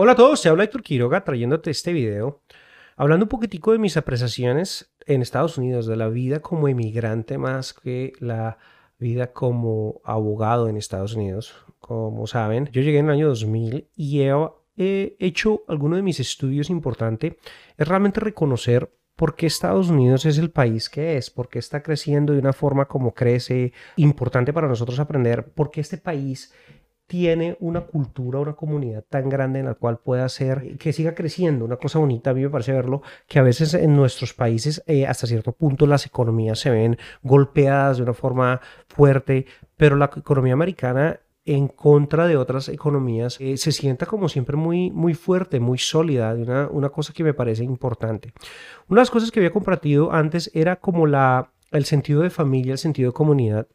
Hola a todos, se habla Héctor Quiroga trayéndote este video, hablando un poquitico de mis apreciaciones en Estados Unidos, de la vida como emigrante más que la vida como abogado en Estados Unidos. Como saben, yo llegué en el año 2000 y he, hecho alguno de mis estudios importante, es realmente reconocer por qué Estados Unidos es el país que es, por qué está creciendo de una forma como crece, importante para nosotros aprender, por qué este país tiene una cultura, una comunidad tan grande en la cual pueda hacer que siga creciendo. Una cosa bonita, a mí me parece verlo, que a veces en nuestros países eh, hasta cierto punto las economías se ven golpeadas de una forma fuerte, pero la economía americana en contra de otras economías eh, se sienta como siempre muy, muy fuerte, muy sólida, una, una cosa que me parece importante. Una de las cosas que había compartido antes era como la, el sentido de familia, el sentido de comunidad.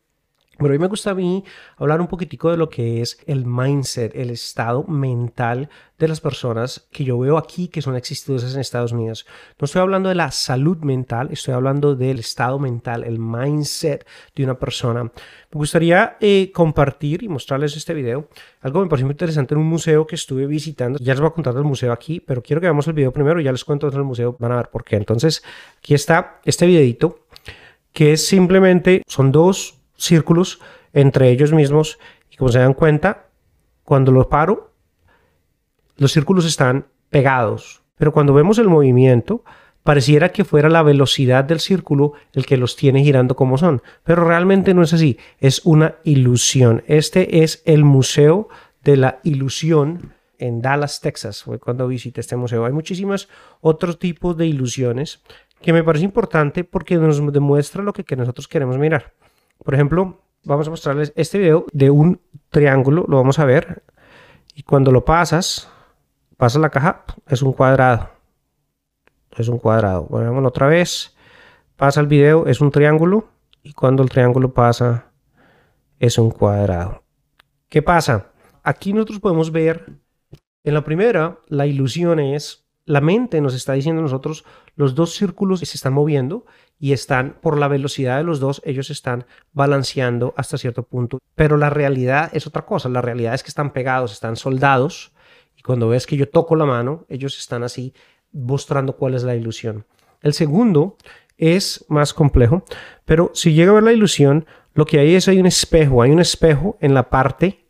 Pero hoy me gusta a mí hablar un poquitico de lo que es el mindset, el estado mental de las personas que yo veo aquí que son exitosas en Estados Unidos. No estoy hablando de la salud mental, estoy hablando del estado mental, el mindset de una persona. Me gustaría eh, compartir y mostrarles este video. Algo me pareció muy interesante en un museo que estuve visitando. Ya les voy a contar del museo aquí, pero quiero que veamos el video primero y ya les cuento del museo. Van a ver por qué. Entonces, aquí está este videito que es simplemente, son dos círculos entre ellos mismos y como se dan cuenta, cuando los paro, los círculos están pegados. Pero cuando vemos el movimiento, pareciera que fuera la velocidad del círculo el que los tiene girando como son. Pero realmente no es así, es una ilusión. Este es el Museo de la Ilusión en Dallas, Texas. Fue cuando visité este museo. Hay muchísimos otros tipos de ilusiones que me parece importante porque nos demuestra lo que, que nosotros queremos mirar. Por ejemplo, vamos a mostrarles este video de un triángulo, lo vamos a ver. Y cuando lo pasas, pasa la caja, es un cuadrado. Es un cuadrado. Veámoslo otra vez. Pasa el video, es un triángulo. Y cuando el triángulo pasa, es un cuadrado. ¿Qué pasa? Aquí nosotros podemos ver, en la primera, la ilusión es la mente nos está diciendo a nosotros, los dos círculos se están moviendo y están, por la velocidad de los dos, ellos están balanceando hasta cierto punto. Pero la realidad es otra cosa, la realidad es que están pegados, están soldados, y cuando ves que yo toco la mano, ellos están así mostrando cuál es la ilusión. El segundo es más complejo, pero si llega a ver la ilusión, lo que hay es hay un espejo, hay un espejo en la parte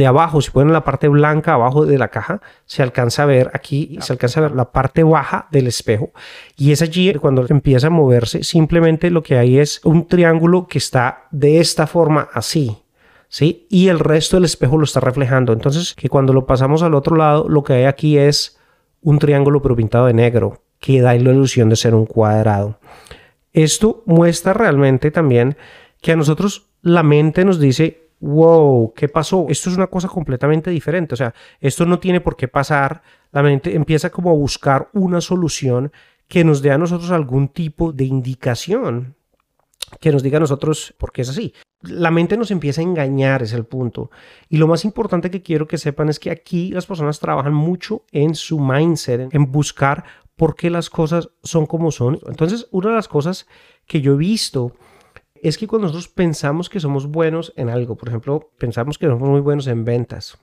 de abajo, si ponen la parte blanca abajo de la caja, se alcanza a ver aquí, se alcanza a ver la parte baja del espejo. Y es allí cuando empieza a moverse, simplemente lo que hay es un triángulo que está de esta forma así. ¿Sí? Y el resto del espejo lo está reflejando. Entonces, que cuando lo pasamos al otro lado, lo que hay aquí es un triángulo pero pintado de negro, que da la ilusión de ser un cuadrado. Esto muestra realmente también que a nosotros la mente nos dice wow, ¿qué pasó? Esto es una cosa completamente diferente. O sea, esto no tiene por qué pasar. La mente empieza como a buscar una solución que nos dé a nosotros algún tipo de indicación, que nos diga a nosotros por qué es así. La mente nos empieza a engañar, es el punto. Y lo más importante que quiero que sepan es que aquí las personas trabajan mucho en su mindset, en buscar por qué las cosas son como son. Entonces, una de las cosas que yo he visto es que cuando nosotros pensamos que somos buenos en algo, por ejemplo, pensamos que somos muy buenos en ventas,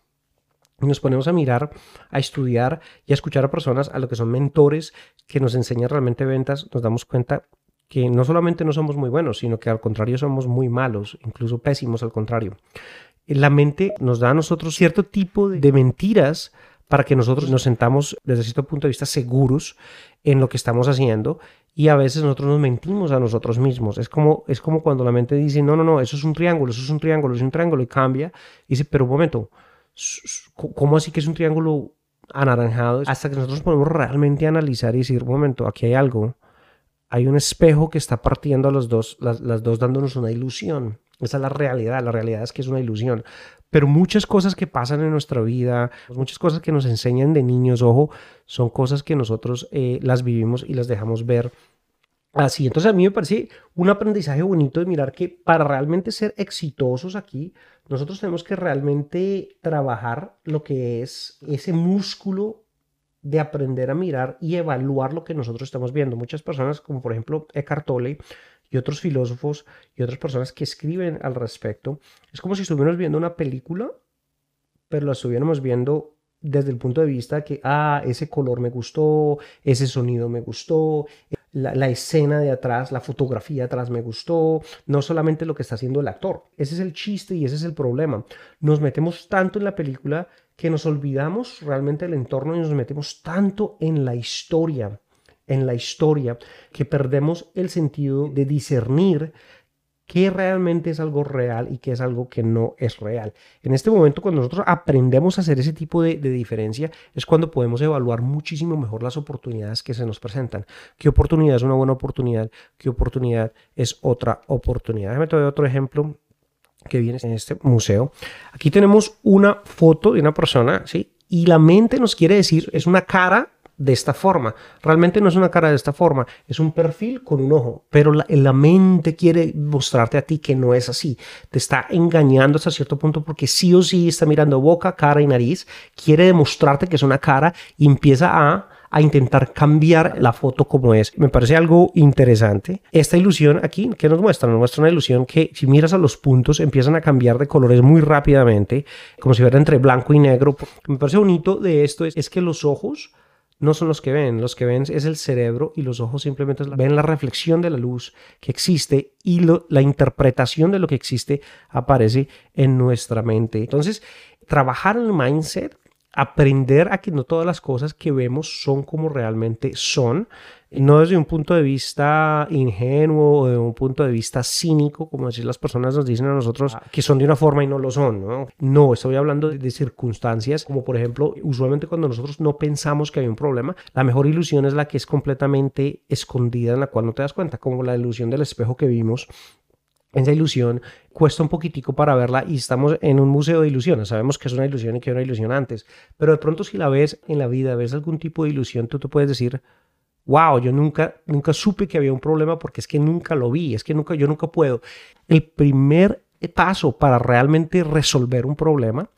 y nos ponemos a mirar, a estudiar y a escuchar a personas, a lo que son mentores que nos enseñan realmente ventas, nos damos cuenta que no solamente no somos muy buenos, sino que al contrario somos muy malos, incluso pésimos al contrario. La mente nos da a nosotros cierto tipo de mentiras para que nosotros nos sentamos desde cierto punto de vista seguros en lo que estamos haciendo y a veces nosotros nos mentimos a nosotros mismos. Es como, es como cuando la mente dice, no, no, no, eso es un triángulo, eso es un triángulo, es un triángulo y cambia. Y dice, pero un momento, ¿cómo así que es un triángulo anaranjado? Hasta que nosotros podemos realmente analizar y decir, un momento, aquí hay algo. Hay un espejo que está partiendo a los dos, las dos dándonos una ilusión. Esa es la realidad. La realidad es que es una ilusión. Pero muchas cosas que pasan en nuestra vida, muchas cosas que nos enseñan de niños, ojo, son cosas que nosotros eh, las vivimos y las dejamos ver así. Entonces a mí me parece un aprendizaje bonito de mirar que para realmente ser exitosos aquí, nosotros tenemos que realmente trabajar lo que es ese músculo de aprender a mirar y evaluar lo que nosotros estamos viendo. Muchas personas, como por ejemplo Eckhart Tolle, y otros filósofos y otras personas que escriben al respecto. Es como si estuviéramos viendo una película, pero la estuviéramos viendo desde el punto de vista que, ah, ese color me gustó, ese sonido me gustó, la, escena de atrás, la fotografía atrás me gustó, no solamente lo que está haciendo el actor. Ese es el chiste y ese es el problema. Nos metemos tanto en la película que nos olvidamos realmente del entorno y nos metemos tanto en la historia, en la historia, que perdemos el sentido de discernir qué realmente es algo real y qué es algo que no es real. En este momento, cuando nosotros aprendemos a hacer ese tipo de, diferencia, es cuando podemos evaluar muchísimo mejor las oportunidades que se nos presentan. ¿Qué oportunidad es una buena oportunidad? ¿Qué oportunidad es otra oportunidad? Déjame te doy otro ejemplo que viene en este museo. Aquí tenemos una foto de una persona, ¿sí? Y la mente nos quiere decir, es una cara de esta forma. Realmente no es una cara de esta forma, es un perfil con un ojo, pero la, la, mente quiere mostrarte a ti que no es así. Te está engañando hasta cierto punto porque sí o sí está mirando boca, cara y nariz, quiere demostrarte que es una cara y empieza a a intentar cambiar la foto como es. Me parece algo interesante. Esta ilusión aquí, ¿qué nos muestra? Nos muestra una ilusión que si miras a los puntos empiezan a cambiar de colores muy rápidamente, como si fuera entre blanco y negro. Me parece bonito de esto es, es que los ojos no son los que ven, los que ven es el cerebro y los ojos simplemente ven la reflexión de la luz que existe y la interpretación de lo que existe aparece en nuestra mente. Entonces, trabajar el mindset aprender a que no todas las cosas que vemos son como realmente son, no desde un punto de vista ingenuo o de un punto de vista cínico, como decir las personas nos dicen a nosotros ah. que son de una forma y no lo son, ¿no? No, estoy hablando de, circunstancias como por ejemplo, usualmente cuando nosotros no pensamos que hay un problema, la mejor ilusión es la que es completamente escondida en la cual no te das cuenta, como la ilusión del espejo que vimos esa ilusión cuesta un poquitico para verla y estamos en un museo de ilusiones. Sabemos que es una ilusión y que es una ilusión antes, pero de pronto si la ves en la vida, ves algún tipo de ilusión, tú te puedes decir, wow, yo nunca, nunca supe que había un problema porque es que nunca lo vi, es que nunca, yo nunca puedo. El primer paso para realmente resolver un problema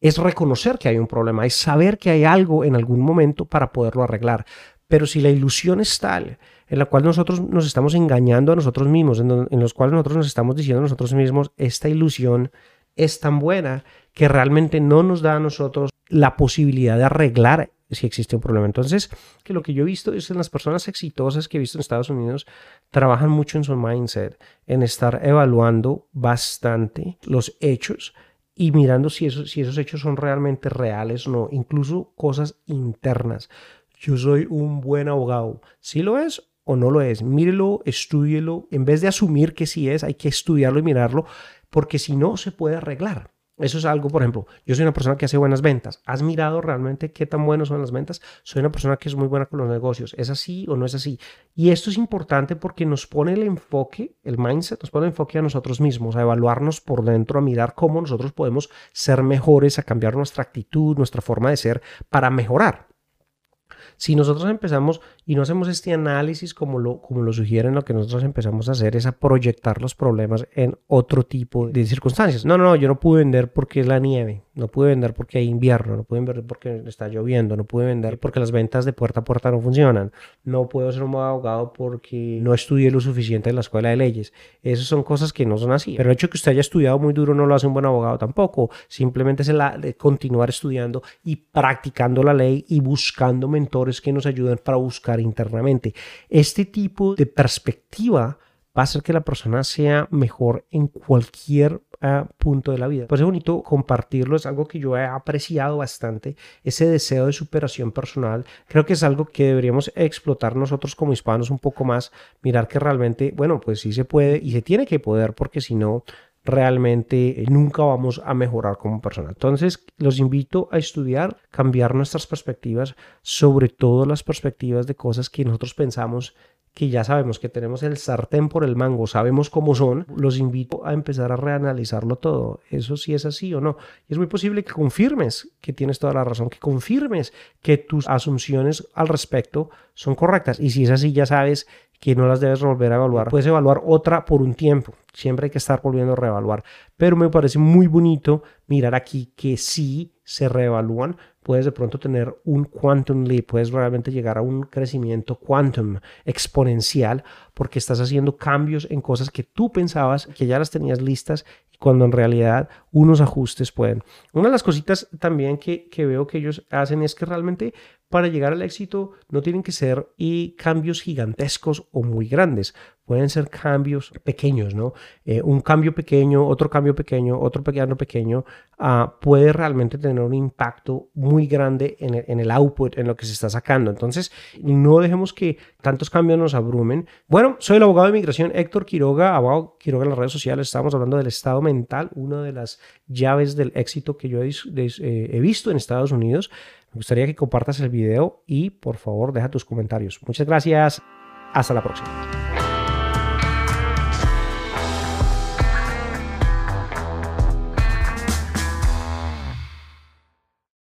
es reconocer que hay un problema, es saber que hay algo en algún momento para poderlo arreglar. Pero si la ilusión es tal en la cual nosotros nos estamos engañando a nosotros mismos, en, los cuales nosotros nos estamos diciendo a nosotros mismos, esta ilusión es tan buena que realmente no nos da a nosotros la posibilidad de arreglar si existe un problema. Entonces, que lo que yo he visto es que las personas exitosas que he visto en Estados Unidos trabajan mucho en su mindset, en estar evaluando bastante los hechos y mirando si esos, si esos hechos son realmente reales o no, incluso cosas internas. Yo soy un buen abogado. Si lo es o no lo es, mírelo, estúdielo. En vez de asumir que sí es, hay que estudiarlo y mirarlo, porque si no, se puede arreglar. Eso es algo, por ejemplo, yo soy una persona que hace buenas ventas. ¿Has mirado realmente qué tan buenas son las ventas? Soy una persona que es muy buena con los negocios. ¿Es así o no es así? Y esto es importante porque nos pone el enfoque, el mindset, nos pone el enfoque a nosotros mismos, a evaluarnos por dentro, a mirar cómo nosotros podemos ser mejores, a cambiar nuestra actitud, nuestra forma de ser para mejorar. Si nosotros empezamos y no hacemos este análisis como lo, como lo sugieren, lo que nosotros empezamos a hacer es a proyectar los problemas en otro tipo de circunstancias. No, no, no, yo no pude vender porque es la nieve, no pude vender porque hay invierno, no pude vender porque está lloviendo, no pude vender porque las ventas de puerta a puerta no funcionan, no puedo ser un abogado porque no estudié lo suficiente en la escuela de leyes. Esas son cosas que no son así. Pero el hecho de que usted haya estudiado muy duro no lo hace un buen abogado tampoco. Simplemente es el de continuar estudiando y practicando la ley y buscando mentores que nos ayuden para buscar internamente. Este tipo de perspectiva va a hacer que la persona sea mejor en cualquier ah, punto de la vida. Pues es bonito compartirlo, es algo que yo he apreciado bastante, ese deseo de superación personal. Creo que es algo que deberíamos explotar nosotros como hispanos un poco más, mirar que realmente, bueno, pues sí se puede y se tiene que poder, porque si no, realmente nunca vamos a mejorar como persona. Entonces, los invito a estudiar, cambiar nuestras perspectivas, sobre todo las perspectivas de cosas que nosotros pensamos que ya sabemos que tenemos el sartén por el mango, sabemos cómo son, los invito a empezar a reanalizarlo todo. Eso sí es así o no. Y es muy posible que confirmes que tienes toda la razón, que confirmes que tus asunciones al respecto son correctas. Y si es así, ya sabes que no las debes volver a evaluar. Puedes evaluar otra por un tiempo. Siempre hay que estar volviendo a reevaluar. Pero me parece muy bonito mirar aquí que sí se reevalúan. Puedes de pronto tener un quantum leap, puedes realmente llegar a un crecimiento quantum exponencial porque estás haciendo cambios en cosas que tú pensabas que ya las tenías listas cuando en realidad unos ajustes pueden. Una de las cositas también que, que veo que ellos hacen es que realmente para llegar al éxito no tienen que ser y cambios gigantescos o muy grandes. Pueden ser cambios pequeños, ¿no? Eh, un cambio pequeño, otro cambio pequeño, otro pequeño pequeño, uh, puede realmente tener un impacto muy grande en el, en el, output, en lo que se está sacando. Entonces, no dejemos que tantos cambios nos abrumen. Bueno, soy el abogado de inmigración Héctor Quiroga, abogado Quiroga en las redes sociales. Estamos hablando del estado mental, una de las llaves del éxito que yo he, eh, he visto en Estados Unidos. Me gustaría que compartas el video y por favor deja tus comentarios. Muchas gracias. Hasta la próxima.